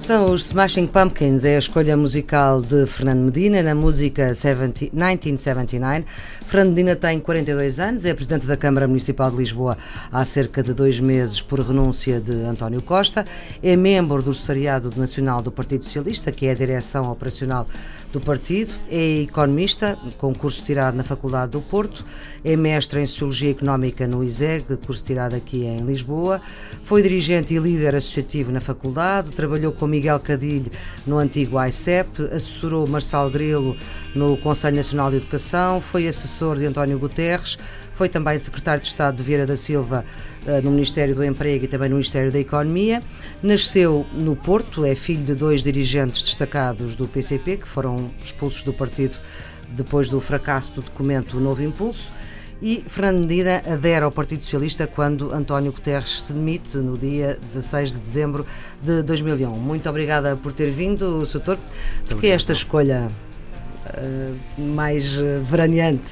São os Smashing Pumpkins, é a escolha musical de Fernando Medina na música 70, 1979. Fernando Medina tem 42 anos, é presidente da Câmara Municipal de Lisboa há cerca de dois meses por renúncia de António Costa, é membro do Secretariado Nacional do Partido Socialista, que é a direção operacional do partido, é economista, com curso tirado na Faculdade do Porto, é mestre em Sociologia Económica no ISEG, curso tirado aqui em Lisboa, foi dirigente e líder associativo na faculdade, trabalhou com Miguel Cadilho no antigo ICEP, assessorou Marçal Grelo no Conselho Nacional de Educação, foi assessor de António Guterres, foi também secretário de Estado de Vieira da Silva eh, no Ministério do Emprego e também no Ministério da Economia. Nasceu no Porto, é filho de dois dirigentes destacados do PCP que foram expulsos do partido depois do fracasso do documento Novo Impulso. E Fernando Medina adere ao Partido Socialista quando António Guterres se demite no dia 16 de dezembro de 2001. Muito obrigada por ter vindo, Soutor. Porque esta escolha uh, mais uh, veraneante?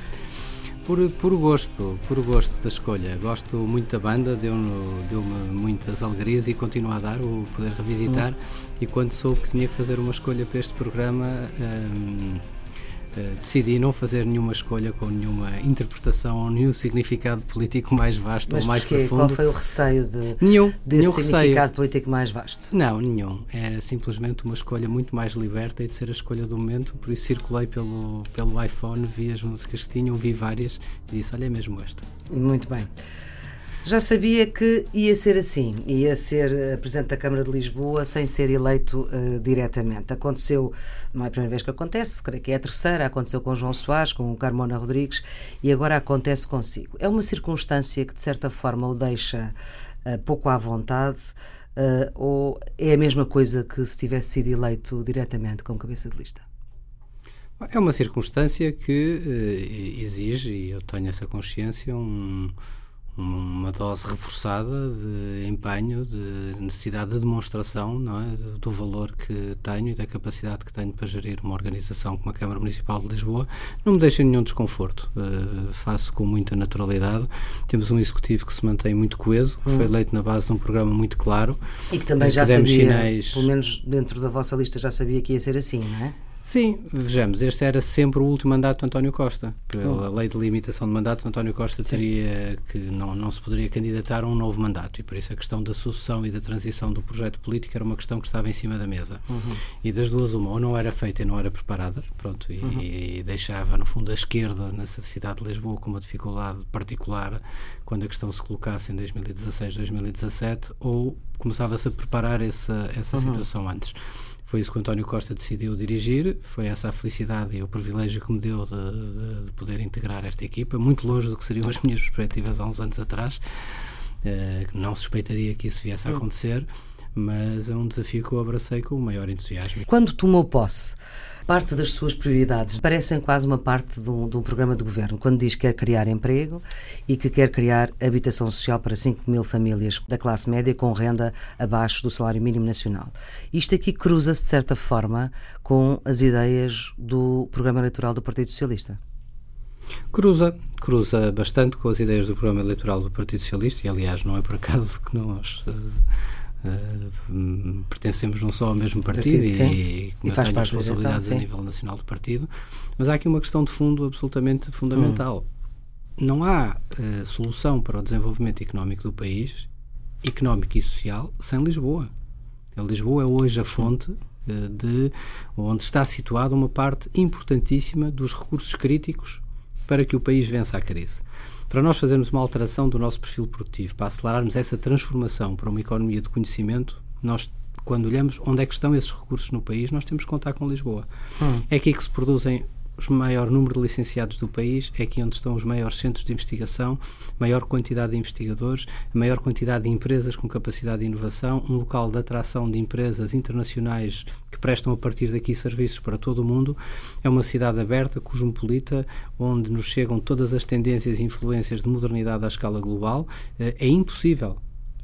por, por gosto, por gosto da escolha. Gosto muito da banda, deu-me deu muitas alegrias e continuo a dar o poder revisitar. Hum. E quando soube que tinha que fazer uma escolha para este programa, um, decidi não fazer nenhuma escolha com nenhuma interpretação ou nenhum significado político mais vasto Mas ou mais porquê? profundo. Qual foi o receio de, nenhum, desse nenhum significado receio. político mais vasto? Não, nenhum. Era simplesmente uma escolha muito mais liberta e de ser a escolha do momento. Por isso circulei pelo, pelo iPhone, vi as músicas que tinham, vi várias e disse: Olha, é mesmo esta. Muito bem. Já sabia que ia ser assim, ia ser uh, Presidente da Câmara de Lisboa sem ser eleito uh, diretamente. Aconteceu, não é a primeira vez que acontece, creio que é a terceira, aconteceu com João Soares, com Carmona Rodrigues e agora acontece consigo. É uma circunstância que de certa forma o deixa uh, pouco à vontade ou é a mesma coisa que se tivesse sido eleito diretamente como cabeça de lista? É uma circunstância que exige, e eu tenho essa consciência, um uma dose reforçada de empenho, de necessidade de demonstração não é? do valor que tenho e da capacidade que tenho para gerir uma organização como a Câmara Municipal de Lisboa. Não me deixa nenhum desconforto, uh, faço com muita naturalidade. Temos um executivo que se mantém muito coeso, que hum. foi eleito na base de um programa muito claro. E que também já sabia, pelo menos dentro da vossa lista, já sabia que ia ser assim, não é? Sim, vejamos, este era sempre o último mandato de António Costa. Pela oh. lei de limitação de mandato, António Costa teria que não, não se poderia candidatar a um novo mandato e por isso a questão da sucessão e da transição do projeto político era uma questão que estava em cima da mesa. Uhum. E das duas, uma, ou não era feita e não era preparada, pronto, e, uhum. e deixava no fundo a esquerda nessa cidade de Lisboa com uma dificuldade particular quando a questão se colocasse em 2016, 2017, ou começava-se a preparar essa, essa uhum. situação antes. Foi isso que o António Costa decidiu dirigir, foi essa a felicidade e o privilégio que me deu de, de, de poder integrar esta equipa, muito longe do que seriam as minhas perspectivas há uns anos atrás. Uh, não suspeitaria que isso viesse a hum. acontecer, mas é um desafio que eu abracei com o maior entusiasmo. Quando tomou posse, parte das suas prioridades parecem quase uma parte de um, de um, programa de governo, quando diz que quer criar emprego e que quer criar habitação social para 5 mil famílias da classe média com renda abaixo do salário mínimo nacional. Isto aqui cruza-se, de certa forma, com as ideias do programa eleitoral do Partido Socialista. Cruza, cruza bastante com as ideias do programa eleitoral do Partido Socialista e, aliás, não é por acaso que nós. Uh, Uh, pertencemos não só ao mesmo partido, partido e, e, e faz responsabilidades a nível nacional do partido, mas há aqui uma questão de fundo absolutamente fundamental. Hum. Não há uh, solução para o desenvolvimento económico do país, económico e social, sem Lisboa. A Lisboa é hoje a fonte uh, de onde está situada uma parte importantíssima dos recursos críticos para que o país vença a crise. Para nós fazermos uma alteração do nosso perfil produtivo, para acelerarmos essa transformação para uma economia de conhecimento, nós quando olhamos onde é que estão esses recursos no país, nós temos que contar com Lisboa. Hum. É aqui que se produzem o maior número de licenciados do país, é aqui onde estão os maiores centros de investigação, maior quantidade de investigadores, maior quantidade de empresas com capacidade de inovação, um local de atração de empresas internacionais que prestam a partir daqui serviços para todo o mundo. É uma cidade aberta, cosmopolita, onde nos chegam todas as tendências e influências de modernidade à escala global. Eh, é impossível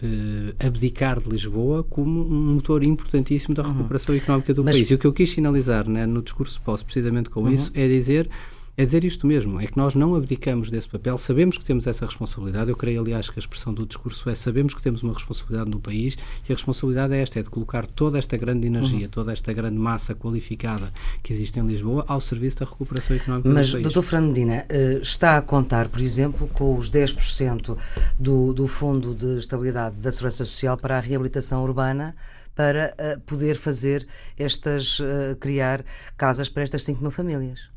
uh, abdicar de Lisboa como um motor importantíssimo da uhum. recuperação uhum. económica do Mas... país. E o que eu quis sinalizar né, no discurso posse, precisamente com uhum. isso, é dizer é dizer isto mesmo, é que nós não abdicamos desse papel, sabemos que temos essa responsabilidade, eu creio, aliás, que a expressão do discurso é sabemos que temos uma responsabilidade no país e a responsabilidade é esta, é de colocar toda esta grande energia, uhum. toda esta grande massa qualificada que existe em Lisboa ao serviço da recuperação económica Mas, do país. Mas, Dr. Fernando Medina, eh, está a contar, por exemplo, com os 10% do, do Fundo de Estabilidade da Segurança Social para a reabilitação urbana para uh, poder fazer estas, uh, criar casas para estas 5 mil famílias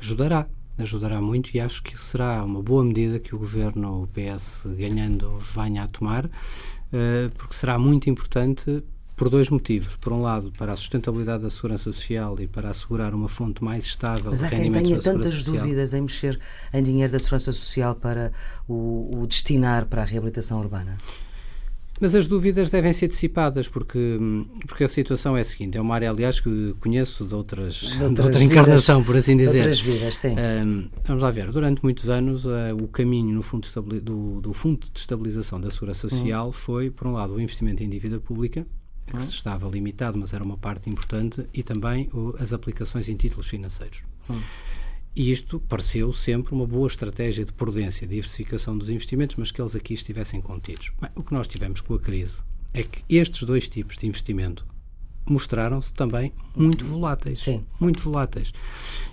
ajudará. Ajudará muito e acho que será uma boa medida que o governo, o PS, ganhando, venha a tomar, eh, porque será muito importante por dois motivos. Por um lado, para a sustentabilidade da segurança social e para assegurar uma fonte mais estável Mas há quem tenha tantas dúvidas em mexer em dinheiro da segurança social para o, o destinar para a reabilitação urbana. Mas as dúvidas devem ser dissipadas, porque, porque a situação é a seguinte: é uma área, aliás, que conheço de, outras, de, outras de outra encarnação, por assim dizer. outras vidas, sim. Um, vamos lá ver, durante muitos anos, uh, o caminho no fundo do, do Fundo de Estabilização da Segurança Social hum. foi, por um lado, o investimento em dívida pública, que hum. estava limitado, mas era uma parte importante, e também o, as aplicações em títulos financeiros. Hum. E isto pareceu sempre uma boa estratégia de prudência, de diversificação dos investimentos, mas que eles aqui estivessem contidos. Bem, o que nós tivemos com a crise é que estes dois tipos de investimento mostraram-se também muito voláteis. Sim. Muito voláteis.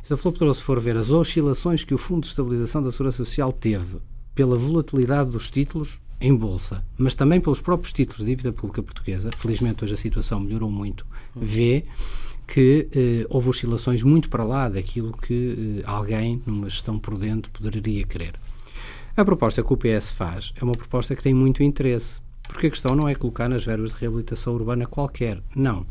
Se a Flor se for ver as oscilações que o Fundo de Estabilização da Segurança Social teve pela volatilidade dos títulos em bolsa, mas também pelos próprios títulos de dívida pública portuguesa, felizmente hoje a situação melhorou muito, vê que eh, houve oscilações muito para lá daquilo que eh, alguém, numa gestão prudente, poderia querer. A proposta que o PS faz é uma proposta que tem muito interesse, porque a questão não é colocar nas verbas de reabilitação urbana qualquer, não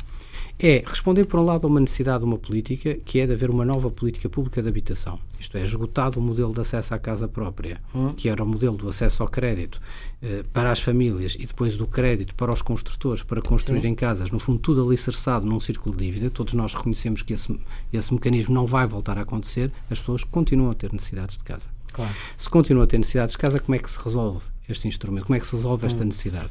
é responder, por um lado, a uma necessidade de uma política, que é de haver uma nova política pública de habitação. Isto é, esgotado o modelo de acesso à casa própria, hum. que era o modelo do acesso ao crédito eh, para as famílias e depois do crédito para os construtores para construírem Sim. casas, no fundo, tudo alicerçado num círculo de dívida. Todos nós reconhecemos que esse, esse mecanismo não vai voltar a acontecer, as pessoas continuam a ter necessidades de casa. Claro. Se continuam a ter necessidades de casa, como é que se resolve este instrumento? Como é que se resolve esta hum. necessidade?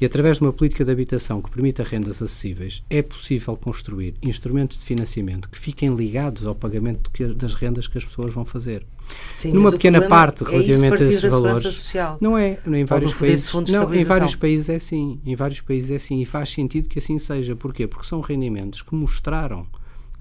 E através de uma política de habitação que permita rendas acessíveis, é possível construir instrumentos de financiamento que fiquem ligados ao pagamento das rendas que as pessoas vão fazer. Sim, Numa pequena parte é relativamente a esses valores. Social. Não é, em vários países. Não, em vários países é assim, em vários países é assim e faz sentido que assim seja. Porquê? Porque são rendimentos que mostraram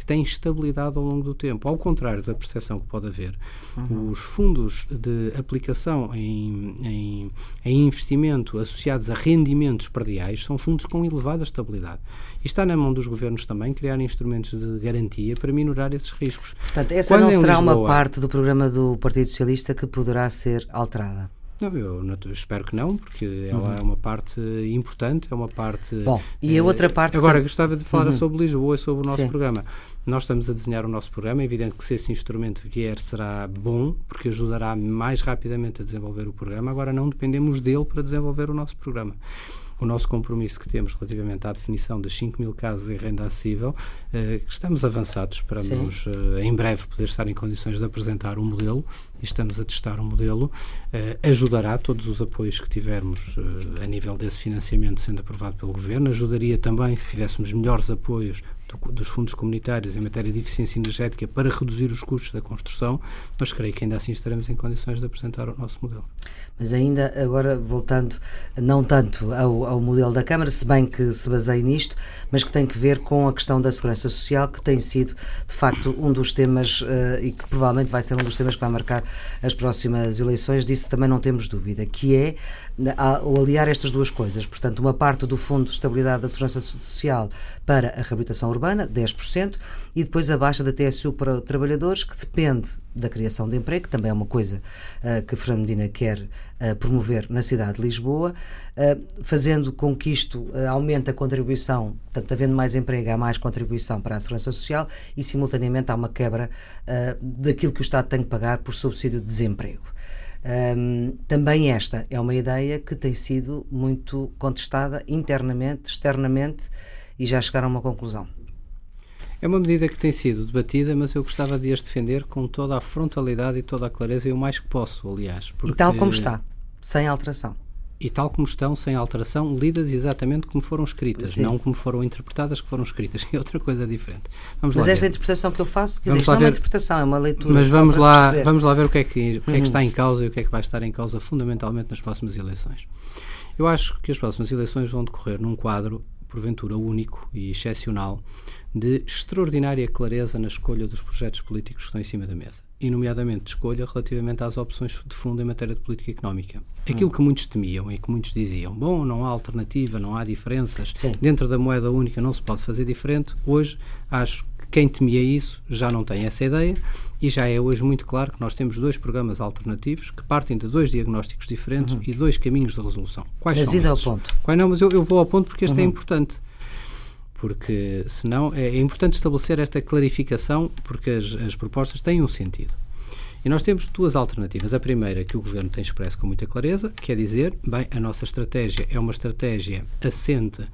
que têm estabilidade ao longo do tempo. Ao contrário da percepção que pode haver, uhum. os fundos de aplicação em, em, em, investimento associados a rendimentos perdiais são fundos com elevada estabilidade. E está na mão dos governos também criar instrumentos de garantia para minorar esses riscos. Portanto, essa Quando não será Lisboa, uma parte do programa do Partido Socialista que poderá ser alterada? Não, eu, eu, espero que não, porque ela uhum. é uma parte importante, é uma parte. Bom, e a eh, outra parte. Agora, que... gostava de falar uhum. sobre Lisboa e sobre o nosso Sim. programa. Nós estamos a desenhar o nosso programa, é evidente que se esse instrumento vier será bom, porque ajudará mais rapidamente a desenvolver o programa. Agora, não dependemos dele para desenvolver o nosso programa o nosso compromisso que temos relativamente à definição das 5 mil casas em renda acessível, eh, que estamos avançados, esperamos eh, em breve poder estar em condições de apresentar um modelo e estamos a testar um modelo, eh, ajudará todos os apoios que tivermos a nível desse financiamento sendo aprovado pelo Governo, ajudaria também se tivéssemos melhores apoios do, dos fundos comunitários em matéria de eficiência energética para reduzir os custos da construção, mas creio que ainda assim estaremos em condições de apresentar o nosso modelo. Mas ainda agora voltando, não tanto ao, ao modelo da Câmara, se bem que se baseia nisto, mas que tem que ver com a questão da segurança social, que tem sido de facto um dos temas uh, e que provavelmente vai ser um dos temas que vai marcar as próximas eleições, disso também não temos dúvida, que é o aliar estas duas coisas, portanto, uma parte do Fundo de Estabilidade da Segurança Social para a reabilitação urbana, 10%, e depois a baixa da TSU para trabalhadores, que depende da criação de emprego, que também é uma coisa uh, que Fernando Medina quer uh, promover na cidade de Lisboa, uh, fazendo com que isto aumente a contribuição, portanto, havendo mais emprego, há mais contribuição para a Segurança Social e, simultaneamente, há uma quebra daquilo que o Estado tem que pagar por subsídio de desemprego. Um, também esta é uma ideia que tem sido muito contestada internamente, externamente e já chegaram a uma conclusão. É uma medida que tem sido debatida, mas eu gostava de as defender com toda a frontalidade e toda a clareza, e o mais que posso, aliás. Porque... E tal como está, sem alteração. e tal como estão, sem alteração, lidas exatamente como foram escritas, Sim. não como foram interpretadas, que foram escritas, que é outra coisa diferente. Vamos Mas esta ver. interpretação que eu faço, quer dizer, não é uma interpretação, é uma leitura. Mas vamos lá, vamos lá ver o que, é que, o que, é que uhum. está em causa e o que é que vai estar em causa fundamentalmente nas próximas eleições. Eu acho que as próximas eleições vão decorrer num quadro, porventura, único e excepcional, de extraordinária clareza na escolha dos projetos políticos que estão em cima da mesa, e nomeadamente de escolha relativamente às opções de fundo em matéria de política económica. Aquilo hum. que muitos temiam e que muitos diziam, bom, não há alternativa, não há diferenças, Sim. dentro da moeda única não se pode fazer diferente, hoje acho quem temia isso já não tem essa ideia e já é hoje muito claro que nós temos dois programas alternativos que partem de dois diagnósticos diferentes uhum. e dois caminhos de resolução. Quais mas são ao ponto. Quais não, mas eu, eu, vou ao ponto porque este é uhum. é importante. Porque, senão, é, é, importante estabelecer esta clarificação porque as, as propostas têm um sentido. E nós temos duas alternativas. A primeira, que o Governo tem expresso com muita clareza, que é dizer, bem, a nossa estratégia é uma estratégia assente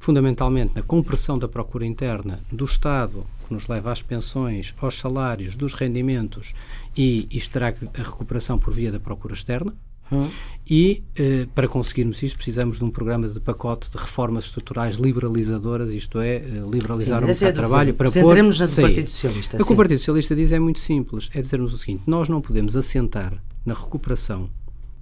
fundamentalmente na compressão da procura interna do Estado, que nos leva às pensões, aos salários, dos rendimentos, e isto terá a recuperação por via da procura externa. Hum. E eh, para conseguirmos isto, precisamos de um programa de pacote de reformas estruturais liberalizadoras, isto é, eh, liberalizar sim, o mercado é de trabalho para pôr. na do Partido Socialista. O que o Partido Socialista diz é muito simples: é dizermos o seguinte, nós não podemos assentar na recuperação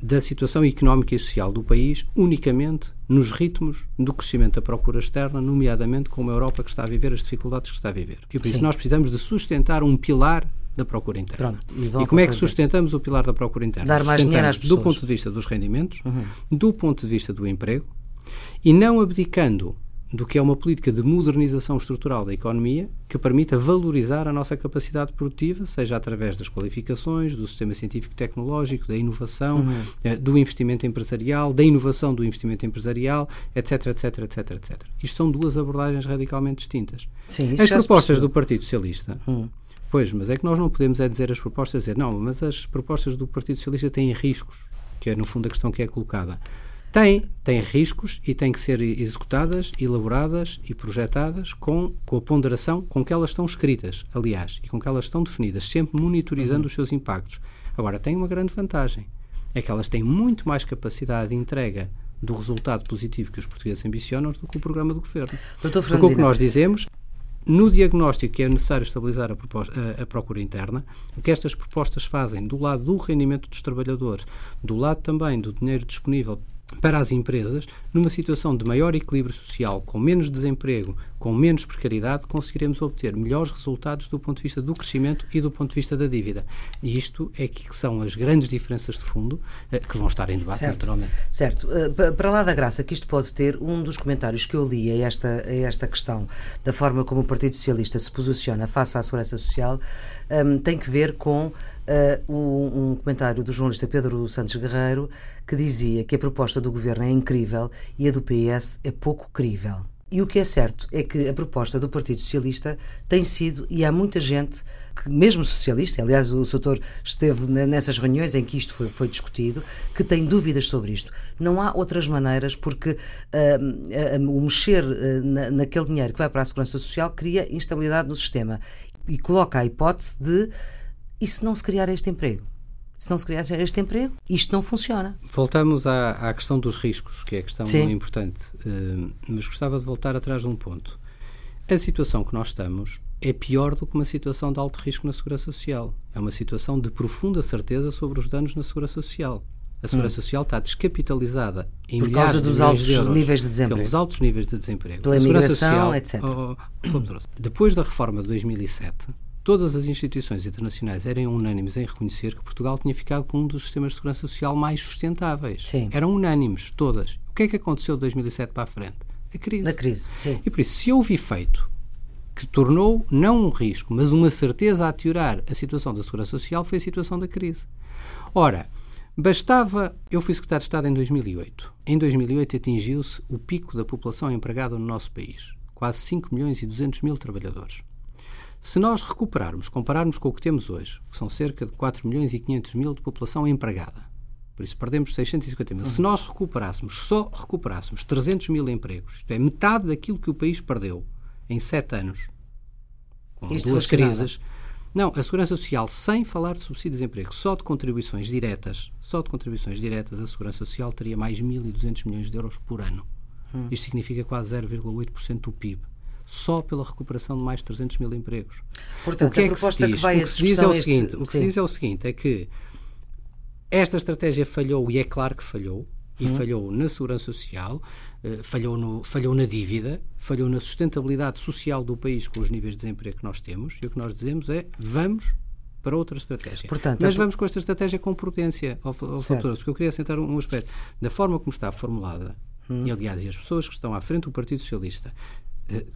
da situação económica e social do país unicamente nos ritmos do crescimento da procura externa, nomeadamente com uma Europa que está a viver as dificuldades que está a viver. E por isso Sim. nós precisamos de sustentar um pilar da procura interna. Pronto, e, e como é que sustentamos o pilar da procura interna? Dar mais dinheiro às pessoas. Do ponto de vista dos rendimentos, uhum. do ponto de vista do emprego, e não abdicando do que é uma política de modernização estrutural da economia que permita valorizar a nossa capacidade produtiva, seja através das qualificações, do sistema científico e tecnológico, da inovação, uhum. Eh, do investimento empresarial, da inovação do investimento empresarial, etc, etc, etc, etc. Isto são duas abordagens radicalmente distintas. Sim, As propostas do Partido Socialista uhum. Pois, mas é que nós não podemos é dizer as propostas, dizer, não, mas as propostas do Partido Socialista têm riscos, que é no fundo a questão que é colocada. Tem, tem riscos e têm que ser executadas, elaboradas e projetadas com, com a ponderação com que elas estão escritas, aliás, e com que elas estão definidas, sempre monitorizando uhum. os seus impactos. Agora, tem uma grande vantagem, é que elas têm muito mais capacidade de entrega do resultado positivo que os portugueses ambicionam do que o programa do governo. Doutor Porque o que nós dizemos no diagnóstico que é necessário estabilizar a, proposta, a, a, procura interna, o que estas propostas fazem do lado do rendimento dos trabalhadores, do lado também do dinheiro disponível para as empresas, numa situação de maior equilíbrio social, com menos desemprego, com menos precariedade, conseguiremos obter melhores resultados do ponto de vista do crescimento e do ponto de vista da dívida. E isto é que são as grandes diferenças de fundo eh, que vão estar em debate, certo. naturalmente. Certo. Uh, para lá da graça que isto pode ter, um dos comentários que eu li a esta, a esta questão, da forma como o Partido Socialista se posiciona face à segurança social, um, ehm, tem que ver com uh, um, um comentário do jornalista Pedro Santos Guerreiro que dizia que a proposta do governo é incrível e a do PS é pouco crível. E o que é certo é que a proposta do Partido Socialista tem sido, e há muita gente, que, mesmo socialista, aliás, o Soutor esteve nessas reuniões em que isto foi, foi, discutido, que tem dúvidas sobre isto. Não há outras maneiras, porque uh, uh, o mexer uh, na, naquele dinheiro que vai para a Segurança Social cria instabilidade no sistema e coloca a hipótese de e se não se criar este emprego? Se não se criar este emprego, isto não funciona. Voltamos à, à questão dos riscos, que é a questão Sim. importante. Uh, mas gostava de voltar atrás de um ponto. A situação que nós estamos é pior do que uma situação de alto risco na segurança social. É uma situação de profunda certeza sobre os danos na segurança social. A segurança hum. social está descapitalizada em Por causa dos altos de níveis de desemprego. Pelos altos níveis de desemprego. Pela imigração, etc. Oh, oh, depois da reforma de 2007, todas as instituições internacionais eram unânimes em reconhecer que Portugal tinha ficado com um dos sistemas de segurança social mais sustentáveis. Sim. Eram unânimes, todas. O que é que aconteceu de 2007 para a frente? A crise. A crise, sim. E por isso, se houve efeito que tornou não um risco, mas uma certeza a teorar a situação da segurança social, foi a situação da crise. Ora, bastava. Eu fui secretário de Estado em 2008. Em 2008 atingiu-se o pico da população empregada no nosso país. Quase 5 milhões e 200 mil trabalhadores. Se nós recuperarmos, compararmos com o que temos hoje, que são cerca de 4 milhões e 500 mil de população empregada, por isso perdemos 650 mil. Uhum. Se nós recuperássemos, só recuperássemos 300 mil empregos, isto é, metade daquilo que o país perdeu em 7 anos, com Isto duas crises, Não, a segurança social, sem falar de subsídios de emprego, só de contribuições diretas, só de contribuições diretas, a segurança social teria mais 1.200 milhões de euros por ano. Hum. Isto significa quase 0,8% do PIB só pela recuperação de mais de 300 mil empregos. Portanto, o que é que se diz? Que o que se diz é o seguinte, o que se diz é o seguinte, é que esta estratégia falhou e é claro que falhou, e hum. falhou na segurança social, uh, falhou, no, falhou na dívida, falhou na sustentabilidade social do país com os níveis de desemprego que nós temos, e o que nós dizemos é vamos para outra estratégia. Portanto, Mas vamos com esta estratégia com prudência ao, ao futuro, porque eu queria assentar um, um aspecto. Da forma como está formulada, hum. e aliás, e as pessoas que estão à frente do Partido Socialista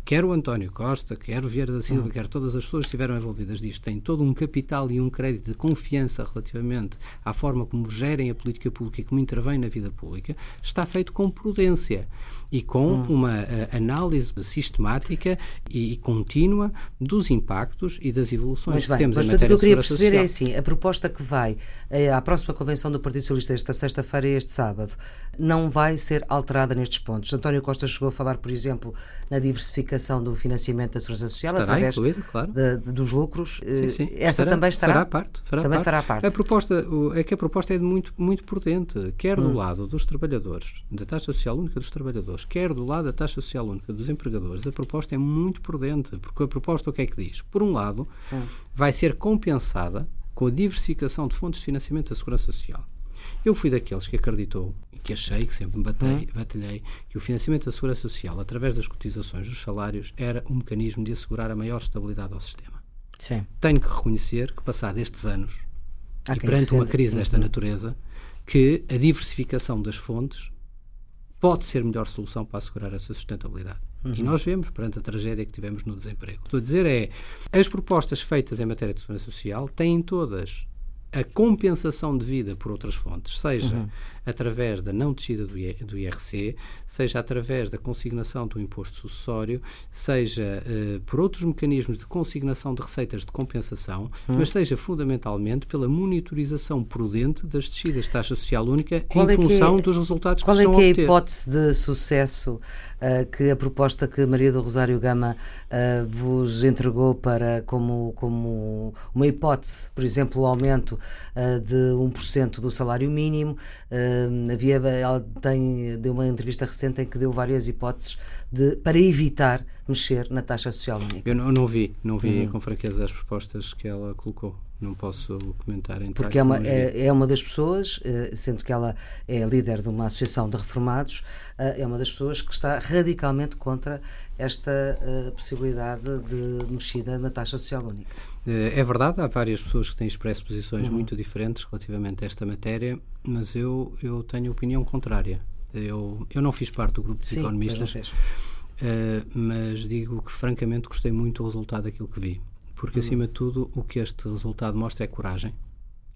quer o António Costa, quer o Vieira da Silva, hum. quer todas as pessoas que estiveram envolvidas disto, têm todo um capital e um crédito de confiança relativamente à forma como gerem a política pública e como intervêm na vida pública, está feito com prudência e com hum. uma uh, análise sistemática e, e, contínua dos impactos e das evoluções que temos mas em matéria o que eu queria perceber é social. é assim, a proposta que vai uh, à próxima convenção do Partido Socialista esta sexta-feira e este sábado não vai ser alterada nestes pontos. António Costa chegou a falar, por exemplo, na diversificação do financiamento da Segurança Social Estará através incluído, claro. de, de, dos lucros. Sim, sim. Eh, essa fará, também estará. Fará parte. Fará também parte. fará parte. A proposta, é que a proposta é muito, muito prudente, quer hum. do lado dos trabalhadores, da taxa social única dos trabalhadores, quer do lado da taxa social única dos empregadores. A proposta é muito prudente, porque a proposta o que é que diz? Por um lado, hum. vai ser compensada com a diversificação de fontes de financiamento da Segurança Social. Eu fui daqueles que acreditou que achei, que sempre me batei, hum. batalhei, que o financiamento da Segurança Social, através das cotizações dos salários, era um mecanismo de assegurar a maior estabilidade ao sistema. Sim. Tenho que reconhecer que, passados estes anos, Há e perante uma crise desta uhum. natureza, que a diversificação das fontes pode ser a melhor solução para assegurar essa sustentabilidade. Uhum. E nós vemos, perante a tragédia que tivemos no desemprego. Estou a dizer é, as propostas feitas em matéria de segurança social têm todas a compensação de vida por outras fontes, seja uhum. Através da não descida do, IRC, seja através da consignação do imposto sucessório, seja uh, por outros mecanismos de consignação de receitas de compensação, uhum. mas seja fundamentalmente pela monitorização prudente das descidas de taxa social única qual em é função é, dos resultados que se estão a. Qual é que é a hipótese de sucesso uh, que a proposta que Maria do Rosário Gama uh, vos entregou para como, como uma hipótese, por exemplo, o aumento uh, de 1% do salário mínimo. Uh, havia, ela tem, deu uma entrevista recente em que deu várias hipóteses de, para evitar mexer na taxa social única. Eu não, não vi, não vi uhum. com franqueza as propostas que ela colocou não posso comentar em Porque é uma, é, é, uma das pessoas, eh, sendo que ela é líder de uma associação de reformados, eh, é uma das pessoas que está radicalmente contra esta uh, possibilidade de mexida na taxa social única. É verdade, há várias pessoas que têm expresso posições uhum. muito diferentes relativamente a esta matéria, mas eu, eu tenho opinião contrária. Eu, eu não fiz parte do grupo de Sim, economistas, uh, mas digo que francamente gostei muito do resultado daquilo que vi porque uhum. acima de tudo o que este resultado mostra é coragem.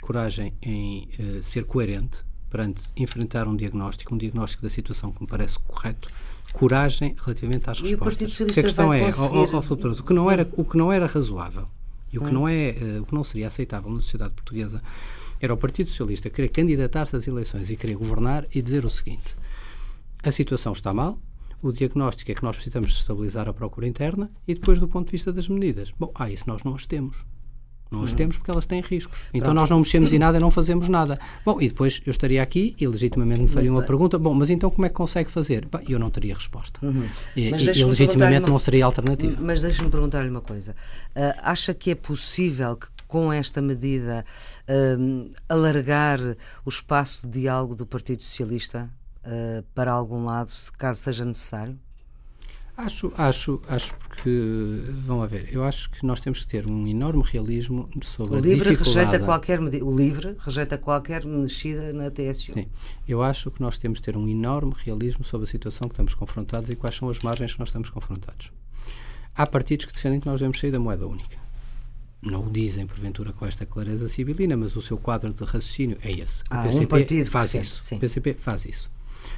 Coragem em uh, ser coerente perante enfrentar um diagnóstico, um diagnóstico da situação que me parece correto, coragem relativamente às e respostas. O Porque a questão é, conseguir... ao, ao, o que não era o que não era razoável e o que hum. não é uh, o que não seria aceitável na sociedade portuguesa era o Partido Socialista querer candidatar-se às eleições e querer governar e dizer o seguinte: a situação está mal, o diagnóstico é que nós precisamos estabilizar a procura interna e depois do ponto de vista das medidas. Bom, ah, isso nós não as temos. Não as uhum. temos porque elas têm riscos. Então Pronto. nós não mexemos em nada, não fazemos nada. Bom, e depois eu estaria aqui e legitimamente me faria uma pergunta. Bom, mas então como é que consegue fazer? Bom, eu não teria resposta. Uhum. E, e, e legitimamente não seria alternativa. Mas deixe-me perguntar-lhe uma coisa. Uh, acha que é possível que com esta medida uh, alargar o espaço de diálogo do Partido Socialista uh, para algum lado, caso seja necessário? Acho, acho, acho porque, vão ver, eu acho que nós temos que ter um enorme realismo sobre o livre a dificuldade... Rejeita qualquer, o LIVRE rejeita qualquer mexida na TSU. Sim, eu acho que nós temos que ter um enorme realismo sobre a situação que estamos confrontados e quais são as margens que nós estamos confrontados. Há partidos que defendem que nós devemos sair da moeda única. Não o dizem, porventura, com esta clareza civilina, mas o seu quadro de raciocínio é esse. O ah, PCP um partido faz isso. Sim. O PCP faz isso.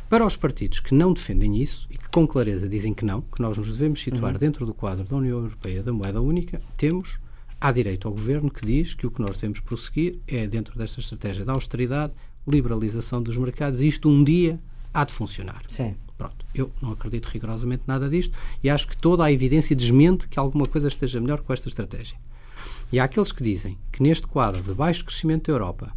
Para os partidos que não defendem isso e que com clareza dizem que não, que nós nos devemos situar uhum. dentro do quadro da União Europeia da moeda única, temos há direito ao governo que diz que o que nós devemos prosseguir é dentro desta estratégia da austeridade, liberalização dos mercados, e isto um dia há de funcionar. Sim. Pronto, eu não acredito rigorosamente nada disto e acho que toda a evidência desmente que alguma coisa esteja melhor com esta estratégia. E há aqueles que dizem que neste quadro de baixo crescimento da Europa,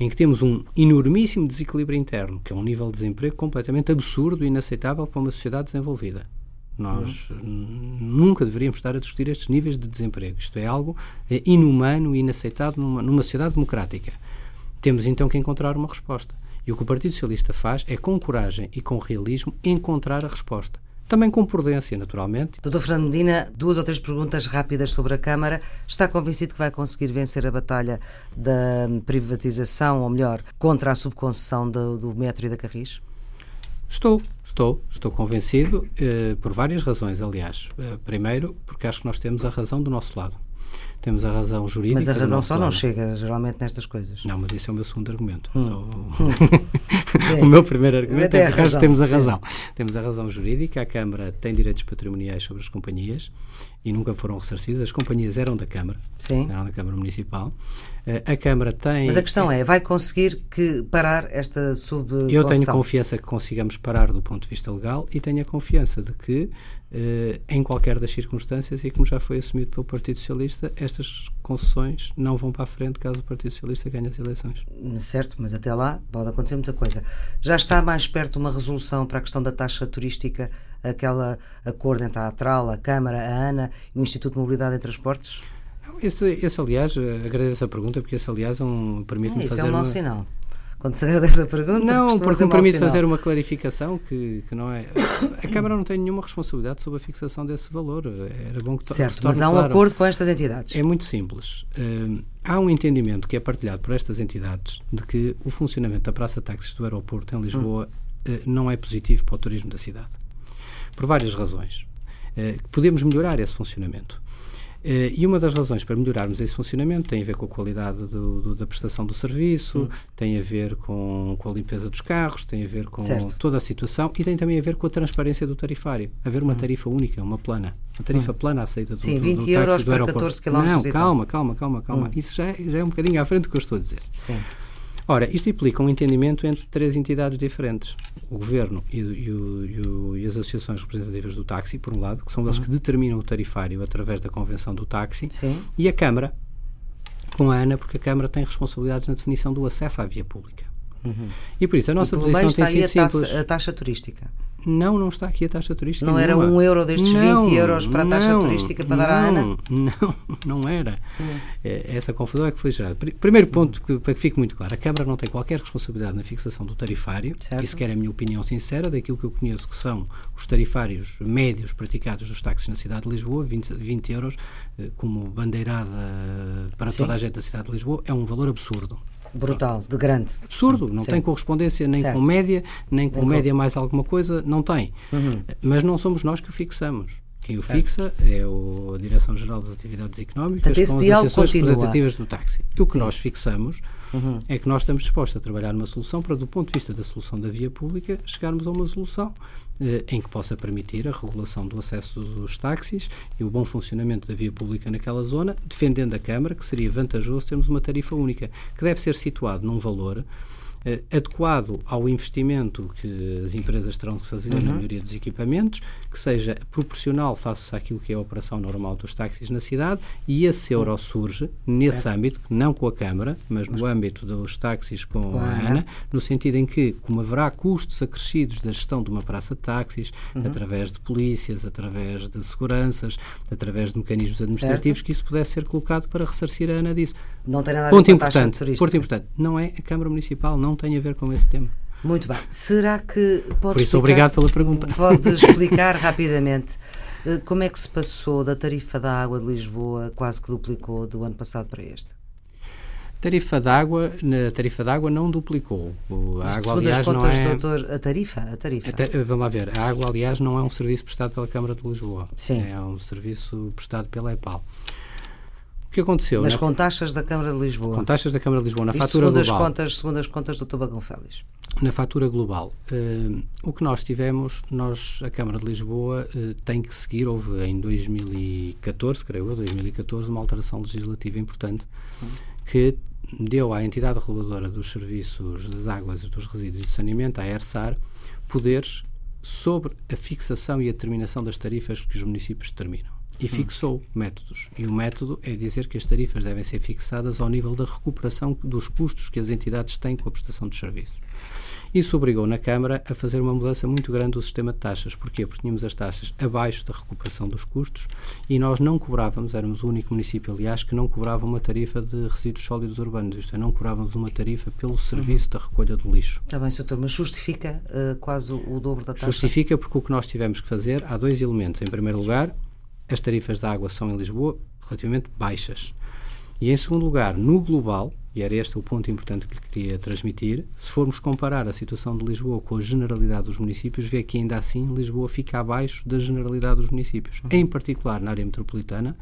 em que temos um enormíssimo desequilíbrio interno, que é um nível de desemprego completamente absurdo e inaceitável para uma sociedade desenvolvida. Nós uhum. nunca deveríamos estar a discutir estes níveis de desemprego. Isto é algo é, inumano e inaceitável numa, numa sociedade democrática. Temos então que encontrar uma resposta. E o que o Partido Socialista faz é, com coragem e com realismo, encontrar a resposta. Também com prudência, naturalmente. Doutor Fernando Medina, duas ou três perguntas rápidas sobre a Câmara. Está convencido que vai conseguir vencer a batalha da privatização, ou melhor, contra a subconcessão do, do metro e da Carris? Estou, estou, estou convencido eh, por várias razões, aliás. Eh, primeiro, porque acho que nós temos a razão do nosso lado temos a razão jurídica. Mas a razão só lado. não chega geralmente nestas coisas. Não, mas esse é o meu segundo argumento. Hum. Hum. o meu primeiro argumento é que temos a sim. razão. Temos a razão jurídica, a Câmara tem direitos patrimoniais sobre as companhias e nunca foram ressarcidas. As companhias eram da Câmara, sim. eram da Câmara Municipal. Eh, a Câmara tem. Mas a questão é, vai conseguir que parar esta sub. Eu tenho confiança que consigamos parar do ponto de vista legal e tenho a confiança de que Uh, em qualquer das circunstâncias e como já foi assumido pelo Partido Socialista, estas concessões não vão para a frente caso o Partido Socialista ganhe as eleições. Certo, mas até lá pode acontecer muita coisa. Já está mais perto uma resolução para a questão da taxa turística, aquela acordo entre a Atral, a Câmara, a ANA e o Instituto de Mobilidade e Transportes? Esse, esse aliás, agradeço a pergunta, porque esse, aliás, é um, permite-me é, fazer. Isso é um mau uma... sinal quando se agradece a pergunta. Não, porque me permite fazer uma clarificação que, que não é. A Câmara não tem nenhuma responsabilidade sobre a fixação desse valor. Era bom que Certo, mas há um claro. acordo com estas entidades. É muito simples. Uh, há um entendimento que é partilhado por estas entidades de que o funcionamento da Praça Táxis do aeroporto em Lisboa hum. uh, não é positivo para o turismo da cidade. Por várias razões. Uh, podemos melhorar esse funcionamento. Uh, e uma das razões para melhorarmos esse funcionamento tem a ver com a qualidade do, do, da prestação do serviço, hum. tem a ver com, com, a limpeza dos carros, tem a ver com certo. toda a situação e tem também a ver com a transparência do tarifário. Haver uma hum. tarifa única, uma plana. Uma tarifa hum. plana aceita do, Sim, do, 20 do euros do para 14 km. Não, calma, calma, calma, calma. Hum. Isso já, é, já é um bocadinho à frente do que eu estou a dizer. Sim. Ora, isto implica um entendimento entre três entidades diferentes. O Governo e, e, o, e, as associações representativas do táxi, por um lado, que são eles uhum. que determinam o tarifário através da Convenção do Táxi, Sim. e a Câmara, com a ANA, porque a Câmara tem responsabilidades na definição do acesso à via pública. Uhum. E por isso a nossa posição tem sido a simples. A taxa turística. Não, não está aqui a taxa turística. Não nenhuma. era um euro destes não, 20 euros para a taxa não, turística para não, dar à ANA? Não, não era. É, essa confusão é que foi gerada. Primeiro ponto, que, para que fique muito claro, a Câmara não tem qualquer responsabilidade na fixação do tarifário. Certo. Isso quer a minha opinião sincera, daquilo que eu conheço que são os tarifários médios praticados dos táxis na cidade de Lisboa, 20, 20 euros, eh, como bandeirada para Sim. toda a gente da cidade de Lisboa, é um valor absurdo. Brutal, de grande. Absurdo, não Sim. tem correspondência nem certo. com média, nem com média mais alguma coisa, não tem. Uhum. Mas não somos nós que o fixamos. Quem o fixa é o, a Direção-Geral das Atividades Económicas Portanto, com as associações representativas do táxi. E o que Sim. nós fixamos uhum. é que nós estamos dispostos a trabalhar numa solução para, do ponto de vista da solução da via pública, chegarmos a uma solução eh, em que possa permitir a regulação do acesso dos táxis e o bom funcionamento da via pública naquela zona, defendendo a Câmara que seria vantajoso termos uma tarifa única, que deve ser situado num valor eh, adequado ao investimento que as empresas terão de fazer uhum. na maioria dos equipamentos, que seja proporcional face àquilo que é a operação normal dos táxis na cidade, e esse euro surge nesse certo. âmbito, não com a Câmara, mas no âmbito dos táxis com, com a ANA, no sentido em que, como haverá custos acrescidos da gestão de uma praça de táxis, uhum. através de polícias, através de seguranças, através de mecanismos administrativos, certo. que isso pudesse ser colocado para ressarcir a ANA disso. Não tem nada a ver com a importante, Ponto importante, não é a Câmara Municipal, não tem a ver com esse tema. Muito bem. Será que pode Por isso, explicar, obrigado pela pergunta. Pode explicar rapidamente eh, como é que se passou da tarifa da água de Lisboa, quase que duplicou do ano passado para este? Tarifa d'água, na tarifa d'água não duplicou. A água, aliás, não é. Doutor, a tarifa, a tarifa. A vamos lá ver. A água, aliás, não é um serviço prestado pela Câmara de Lisboa. Sim. É um serviço prestado pela EPAL. O que aconteceu? Mas na... com taxas da Câmara de Lisboa. Com taxas da Câmara de Lisboa, na Isto fatura segundo global. As contas, segundo as contas do Tobagão Félix. Na fatura global, uh, o que nós tivemos, nós, a Câmara de Lisboa uh, tem que seguir, houve em 2014, creio eu, 2014, uma alteração legislativa importante que deu à entidade reguladora dos serviços das águas e dos resíduos de saneamento, a ERSAR, poderes sobre a fixação e a determinação das tarifas que os municípios determinam. E fixou métodos. E o método é dizer que as tarifas devem ser fixadas ao nível da recuperação dos custos que as entidades têm com a prestação dos serviços. Isso obrigou na Câmara a fazer uma mudança muito grande do sistema de taxas. Porquê? Porque tínhamos as taxas abaixo da recuperação dos custos e nós não cobrávamos, éramos o único município, aliás, que não cobrava uma tarifa de resíduos sólidos urbanos, isto é, não cobrávamos uma tarifa pelo serviço uhum. da recolha do lixo. Está bem, Sr. mas justifica uh, quase o, o dobro da taxa? Justifica porque o que nós tivemos que fazer, há dois elementos. Em primeiro lugar, as tarifas da água são em Lisboa relativamente baixas. E em segundo lugar, no global, e era este o ponto importante que lhe queria transmitir, se formos comparar a situação de Lisboa com a generalidade dos municípios, vê que ainda assim Lisboa fica abaixo da generalidade dos municípios. Uhum. Em particular na área metropolitana,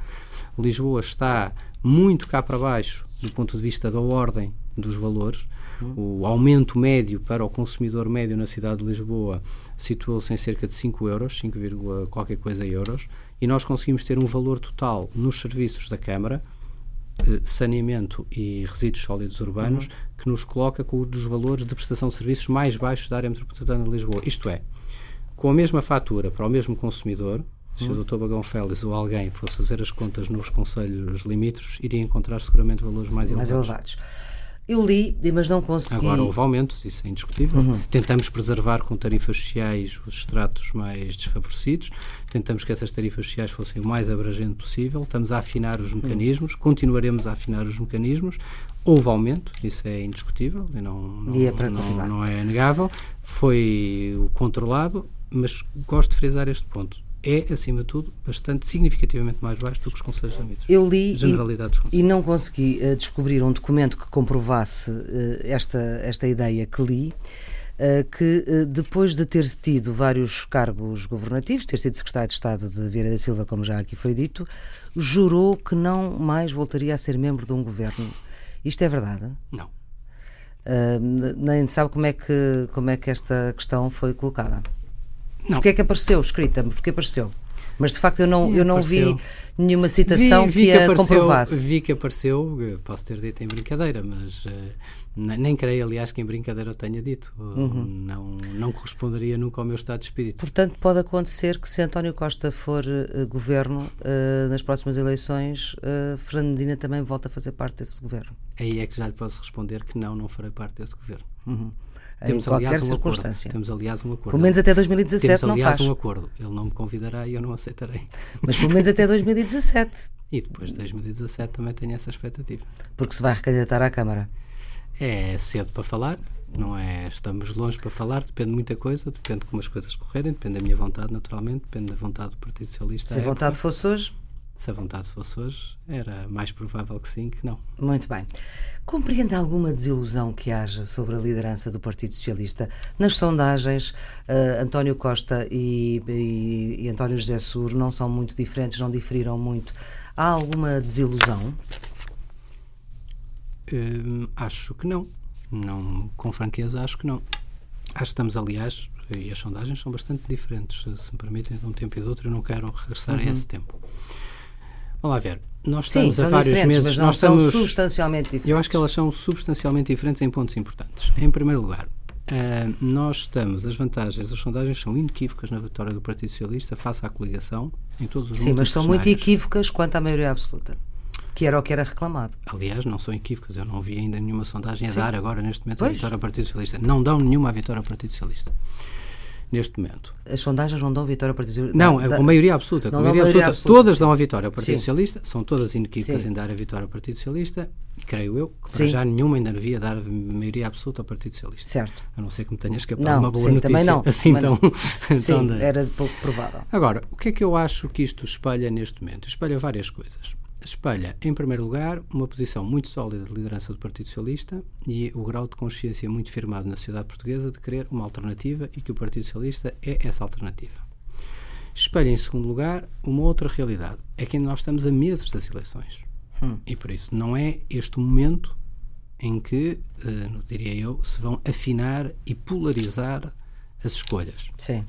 Lisboa está muito cá para baixo do ponto de vista da ordem dos valores. Uhum. O aumento médio para o consumidor médio na cidade de Lisboa situou-se em cerca de 5 euros, 5, qualquer coisa euros, e nós conseguimos ter um valor total nos serviços da Câmara eh, saneamento e resíduos sólidos urbanos uhum. que nos coloca com dos valores de prestação de serviços mais baixos da área metropolitana de Lisboa. Isto é, com a mesma fatura para o mesmo consumidor, se uhum. o Dr. Bagão Félix ou alguém fosse fazer as contas nos conselhos limítrofes, iria encontrar seguramente valores mais, mais elevados. elevados. Eu li, mas não consegui. Agora houve aumentos, isso é indiscutível. Uhum. Tentamos preservar com tarifas sociais os estratos mais desfavorecidos, tentamos que essas tarifas sociais fossem o mais abrangente possível, estamos a afinar os mecanismos, uhum. continuaremos a afinar os mecanismos. Houve aumento, isso é indiscutível, e não, não, não, não é negável. Foi controlado, mas gosto de frisar este ponto é, acima de tudo, bastante significativamente mais baixo do que os conselhos de amigos. Eu li e, e, não consegui uh, descobrir um documento que comprovasse uh, esta, esta ideia que li, uh, que depois de ter tido vários cargos governativos, ter sido secretário de Estado de Vieira da Silva, como já aqui foi dito, jurou que não mais voltaria a ser membro de um governo. Isto é verdade? Não. nem sabe como é, que, como é que esta questão foi colocada? Não. Porque é que apareceu escrita? Porque apareceu? Mas de facto eu não, Sim, eu não vi nenhuma citação vi, vi que, que apareceu, comprovasse. Vi que apareceu, posso ter dito em brincadeira, mas uh, nem creio, aliás, que em brincadeira eu tenha dito. Uhum. Não, não corresponderia nunca ao meu estado de espírito. Portanto, pode acontecer que se António Costa for uh, governo uh, nas próximas eleições, uh, Fernando Medina também volta a fazer parte desse governo. Aí é que já lhe posso responder que não, não farei parte desse governo. Uhum. Temos, em qualquer aliás, um circunstância. Acordo. Temos, aliás, um acordo. Pelo menos até 2017 Temos, aliás, não faz. um acordo. Ele não me convidará e eu não aceitarei. Mas pelo menos até 2017. E depois de 2017 também tenho essa expectativa. Porque se vai recandidatar à Câmara. É cedo para falar, não é? Estamos longe para falar, depende de muita coisa, depende de como as coisas correrem, depende da minha vontade, naturalmente, depende da vontade do Partido Socialista. Se a vontade fosse hoje? Se a vontade fosse hoje, era mais provável que sim que não. Muito bem. Compreende alguma desilusão que haja sobre a liderança do Partido Socialista? Nas sondagens, uh, António Costa e, e, e, António José Sur não são muito diferentes, não diferiram muito. Há alguma desilusão? Uh, acho que não. não. Com franqueza, acho que não. Acho que estamos, aliás, e as sondagens são bastante diferentes, se me permitem, de um tempo e do outro, eu não quero regressar uhum. a esse tempo. Vamos lá ver. Nós estamos Sim, a vários meses. Mas não nós são estamos, substancialmente diferentes. Eu acho que elas são substancialmente diferentes em pontos importantes. Em primeiro lugar, uh, nós estamos, as vantagens, as sondagens são inequívocas na vitória do Partido Socialista face à coligação em todos os Sim, mas são muito equívocas quanto à maioria absoluta. Que era o que era reclamado. Aliás, não são equívocas. Eu não vi ainda nenhuma sondagem a dar agora, neste momento, pois. a vitória ao Partido Socialista. Não dão nenhuma à vitória ao Partido Socialista neste momento. As sondagens não dão vitória ao Partido Socialista? Não, é com maioria absoluta. Com maioria absoluta. absoluta. Todas sim. dão a vitória ao Partido sim. Socialista, são todas inequívocas em dar a vitória ao Partido Socialista, creio eu, que para já nenhuma ainda devia dar a maioria absoluta ao Partido Socialista. Certo. A não ser que me tenha escapado não, uma boa sim, notícia. Também não. Assim também então, não. sim, era pouco provável. Agora, o que é que eu acho que isto espelha neste momento? Espelha várias coisas espelha, em primeiro lugar, uma posição muito sólida de liderança do Partido Socialista e o grau de consciência muito firmado na sociedade portuguesa de querer uma alternativa e que o Partido Socialista é essa alternativa. Espelha, em segundo lugar, uma outra realidade. É que nós estamos a meses das eleições. Hum. E por isso não é este o momento em que, uh, diria eu, se vão afinar e polarizar as escolhas. Sim.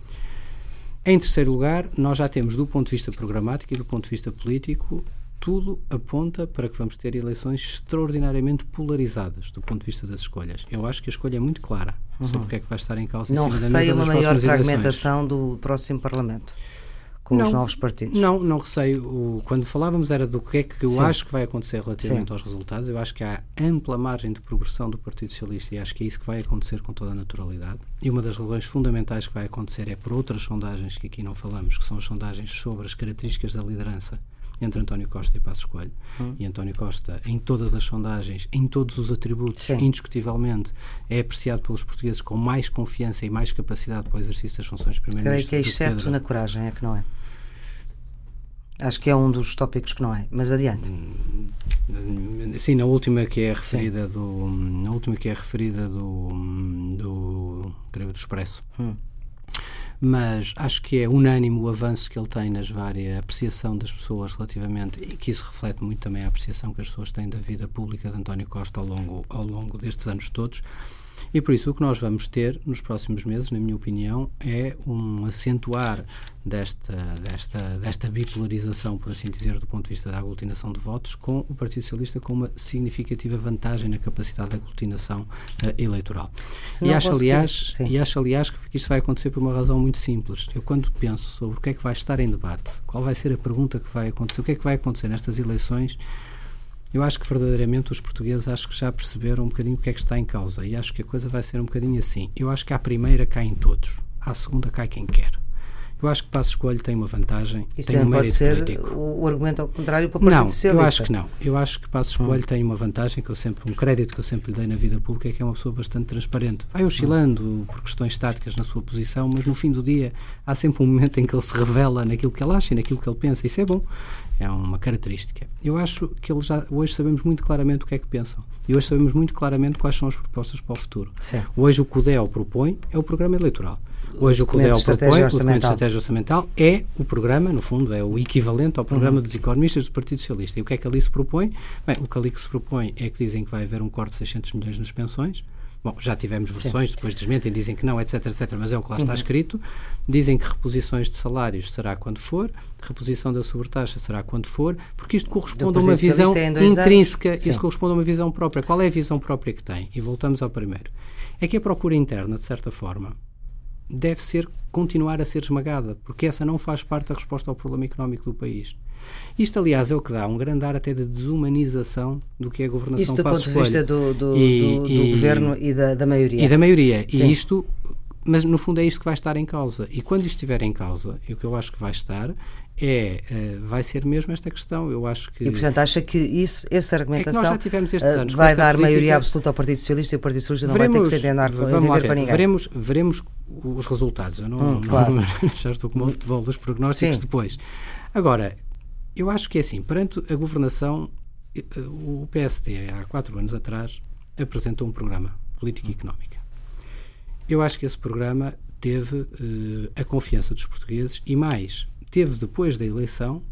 Em terceiro lugar, nós já temos, do ponto de vista programático e do ponto de vista político, tudo aponta para que vamos ter eleições extraordinariamente polarizadas do ponto de vista das escolhas. Eu acho que a escolha é muito clara uhum. sobre o que é que vai estar em causa. Não receia uma maior fragmentação eleições. do próximo Parlamento com não, os novos partidos? Não, não receio. quando falávamos era do que é que eu Sim. acho que vai acontecer relativamente Sim. aos resultados. Eu acho que há ampla margem de progressão do Partido Socialista e acho que é isso que vai acontecer com toda a naturalidade. E uma das razões fundamentais que vai acontecer é por outras sondagens que aqui não falamos, que são as sondagens sobre as características da liderança entre António Costa e Passos Coelho. Hum. E António Costa, em todas as sondagens, em todos os atributos, Sim. indiscutivelmente, é apreciado pelos portugueses com mais confiança e mais capacidade para o exercício das funções de primeiro-ministro. Creio que é exceto na coragem, é que não é? Acho que é um dos tópicos que não é, mas adiante. Hum, sim, na última que é referida Sim. do na última que é referida do do, do Expresso. Hum mas acho que é unânime o avanço que ele tem nas várias apreciação das pessoas relativamente e que isso reflete muito também a apreciação que as pessoas têm da vida pública de António Costa ao longo ao longo destes anos todos e por isso o que nós vamos ter nos próximos meses, na minha opinião, é um acentuar desta, desta, desta bipolarização, por assim dizer, do ponto de vista da aglutinação de votos, com o Partido Socialista com uma significativa vantagem na capacidade de aglutinação uh, eleitoral. E acho, aliás, e acho, aliás, que isso vai acontecer por uma razão muito simples. Eu, quando penso sobre o que é que vai estar em debate, qual vai ser a pergunta que vai acontecer, o que é que vai acontecer nestas eleições, eu acho que verdadeiramente os portugueses acho que já perceberam um bocadinho o que é que está em causa e acho que a coisa vai ser um bocadinho assim. Eu acho que à primeira caem todos, à segunda cai quem quer. Eu acho que Passo Escolho tem uma vantagem. Isso tem um pode ser político. o argumento ao contrário para o Partido não, Socialista. eu acho que não. Eu acho que Passo Escolho hum. tem uma vantagem que eu sempre, um crédito que eu sempre lhe dei na vida pública é que é uma pessoa bastante transparente. Vai oscilando hum. por questões táticas na sua posição, mas no fim do dia há sempre um momento em que ele se revela naquilo que ele acha e naquilo que ele pensa. Isso é bom. É uma característica. Eu acho que ele já hoje sabemos muito claramente o que é que pensam. E hoje sabemos muito claramente quais são as propostas para o futuro. Sim. Hoje o que o DEL propõe é o programa eleitoral. Hoje o que o DEL propõe, o documento de estratégia orçamental, é o programa, no fundo, é o equivalente ao programa uhum. dos economistas do Partido Socialista. E o que é que ali se propõe? Bem, o que ali que se propõe é que dizem que vai haver um corte de 600 milhões nas pensões, Bom, já tivemos versões, Sim. depois desmentem, dizem que não, etc, etc, mas é o que lá está uhum. escrito. Dizem que reposições de salários será quando for, reposição da sobretaxa será quando for, porque isto corresponde a uma visão intrínseca, isso corresponde a uma visão própria. Qual é a visão própria que tem? E voltamos ao primeiro. É que a procura interna, de certa forma, deve ser continuar a ser esmagada, porque essa não faz parte da resposta ao problema económico do país. Isto, aliás, é o que dá um grande ar até de desumanização do que é a governação Isto do ponto de vista do, do, e, do, do e, governo e da, da, maioria. E da maioria. Sim. E isto, mas no fundo é isto que vai estar em causa. E quando isto estiver em causa, e o que eu acho que vai estar, é, uh, vai ser mesmo esta questão. Eu acho que. E portanto acha que isso, essa argumentação é nós já tivemos estes anos, vai dar política, maioria absoluta ao Partido Socialista e o Partido Socialista não veremos, vai ter que se entender, vamos lá ver, com ninguém. Veremos, veremos os resultados. Eu não, hum, claro. não já estou como o futebol dos prognósticos Sim. depois. Agora, eu acho que é assim, perante a governação, eh, o PSD, há quatro anos atrás, apresentou um programa político e económica. Eu acho que esse programa teve uh, a confiança dos portugueses e mais, teve depois da eleição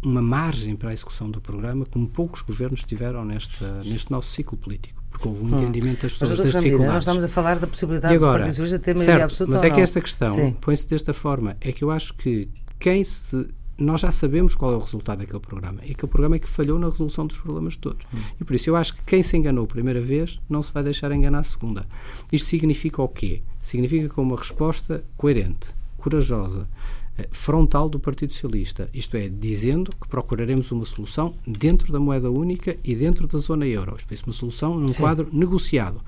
uma margem para a execução do programa como poucos governos tiveram neste, neste nosso ciclo político, porque houve um hum. entendimento das pessoas das dificuldades. Nós estamos a falar da possibilidade agora, do Partido Socialista ter maioria absoluta Mas é que esta questão põe-se desta forma, é que eu acho que quem se nós já sabemos qual é o resultado daquele programa. E aquele programa é que falhou na resolução dos problemas todos. Hum. E por isso eu acho que quem se enganou a primeira vez não se vai deixar enganar a segunda. Isto significa o quê? Significa que uma resposta coerente, corajosa, eh, frontal do Partido Socialista, isto é, dizendo que procuraremos uma solução dentro da moeda única e dentro da zona euro. Isto é, uma solução num Sim. quadro negociado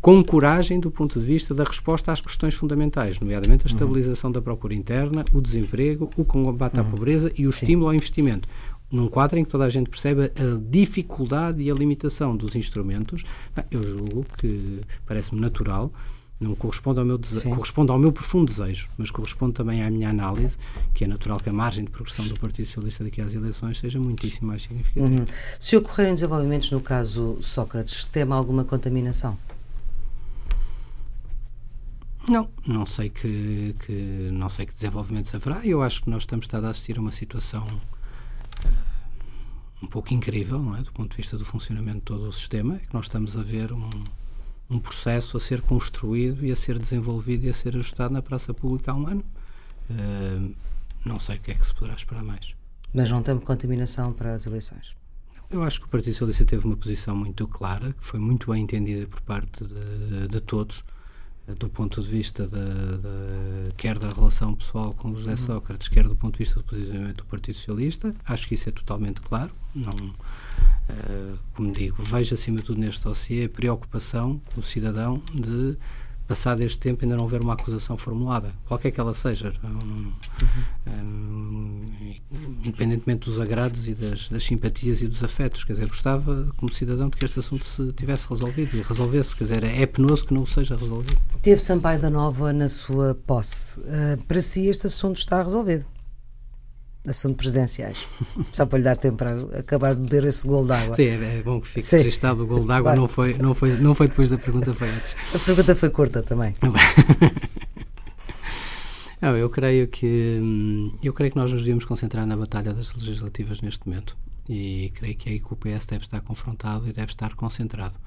com coragem do ponto de vista da resposta às questões fundamentais, nomeadamente a uhum. estabilização uhum. da procura interna, o desemprego, o combate à uhum. pobreza e o Sim. estímulo ao investimento. Num quadro em que toda a gente percebe a dificuldade e a limitação dos instrumentos, eu julgo que parece-me natural não corresponde ao meu corresponde ao meu profundo desejo, mas corresponde também à minha análise, que é natural que a margem de progressão do Partido Socialista daqui às eleições seja muitíssimo mais significativa. Uhum. Se ocorrerem desenvolvimentos no caso Sócrates, teme alguma contaminação? Não, não sei que, que, não sei que desenvolvimentos haverá. Eu acho que nós estamos a assistir a uma situação uh, um pouco incrível, não é? Do ponto de vista do funcionamento de todo o sistema, é que nós estamos a ver um, um processo a ser construído e a ser desenvolvido e a ser ajustado na praça pública há um ano. Uh, não sei o que é que se poderá esperar mais. Mas não temos contaminação para as eleições? Eu acho que o Partido Socialista teve uma posição muito clara, que foi muito bem entendida por parte de, de todos do ponto de vista de, de, quer da relação pessoal com José uhum. Sócrates, quer do ponto de vista do posicionamento do Partido Socialista. Acho que isso é totalmente claro. Não, uh, como digo, vejo acima de tudo neste dossiê a preocupação do cidadão de passado este tempo ainda não haver uma acusação formulada, qualquer que ela seja, um, um, independentemente dos agrados e das, das, simpatias e dos afetos, quer dizer, gostava como cidadão de que este assunto se tivesse resolvido e resolvesse, quer dizer, é penoso que não seja resolvido. Teve Sampaio da Nova na sua posse, uh, para si este assunto está resolvido? Assunto presidenciais. Só para lhe dar tempo para acabar de beber esse gol d'água. Sim, é, é bom que fique Sim. registado o gol d'água, claro. não, foi, não, foi, não foi depois da pergunta, foi antes. A pergunta foi curta também. Não, eu creio que hum, eu creio que nós nos devíamos concentrar na batalha das legislativas neste momento e creio que é aí que o PS deve estar confrontado e deve estar concentrado.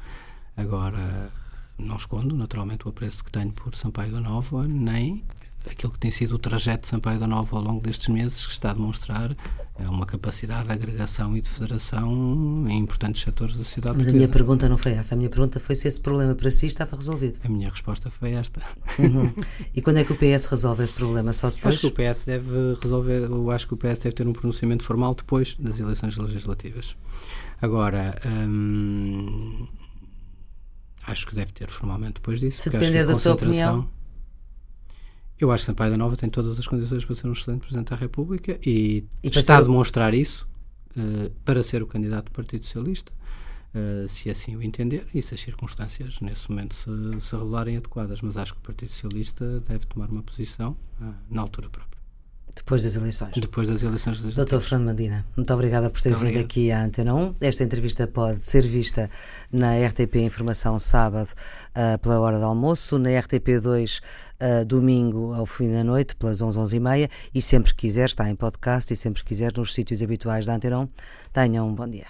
Agora, não escondo naturalmente o apreço que tenho por Sampaio da Nova, nem aquilo que tem sido o trajeto de Sampaio da Nova ao longo destes meses, que está a demonstrar é uma capacidade de agregação e de federação em importantes setores da sociedade Mas a minha pergunta não foi essa. A minha pergunta foi se esse problema para si estava resolvido. A minha resposta foi esta. Uhum. E quando é que o PS resolve esse problema? Só depois? Acho que o PS deve resolver, eu acho que o PS deve ter um pronunciamento formal depois das eleições legislativas. Agora, hum, acho que deve ter formalmente depois disso. Se depender da sua opinião eu acho que Sampaio da Nova tem todas as condições para ser um excelente Presidente da República e, e está a demonstrar isso uh, para ser o candidato do Partido Socialista, uh, se assim o entender e se as circunstâncias nesse momento se, se revelarem adequadas. Mas acho que o Partido Socialista deve tomar uma posição uh, na altura própria. Depois das eleições. Depois das eleições Dr. Fernando Mandina, muito obrigada por ter muito vindo obrigado. aqui à Antena 1. Esta entrevista pode ser vista na RTP Informação sábado uh, pela hora do almoço, na RTP2 uh, ah, domingo ao fim da noite, pelas 11, 11 e meia, e sempre que quiser está em podcast e sempre que quiser nos sítios habituais da Antena 1. Tenham um bom dia.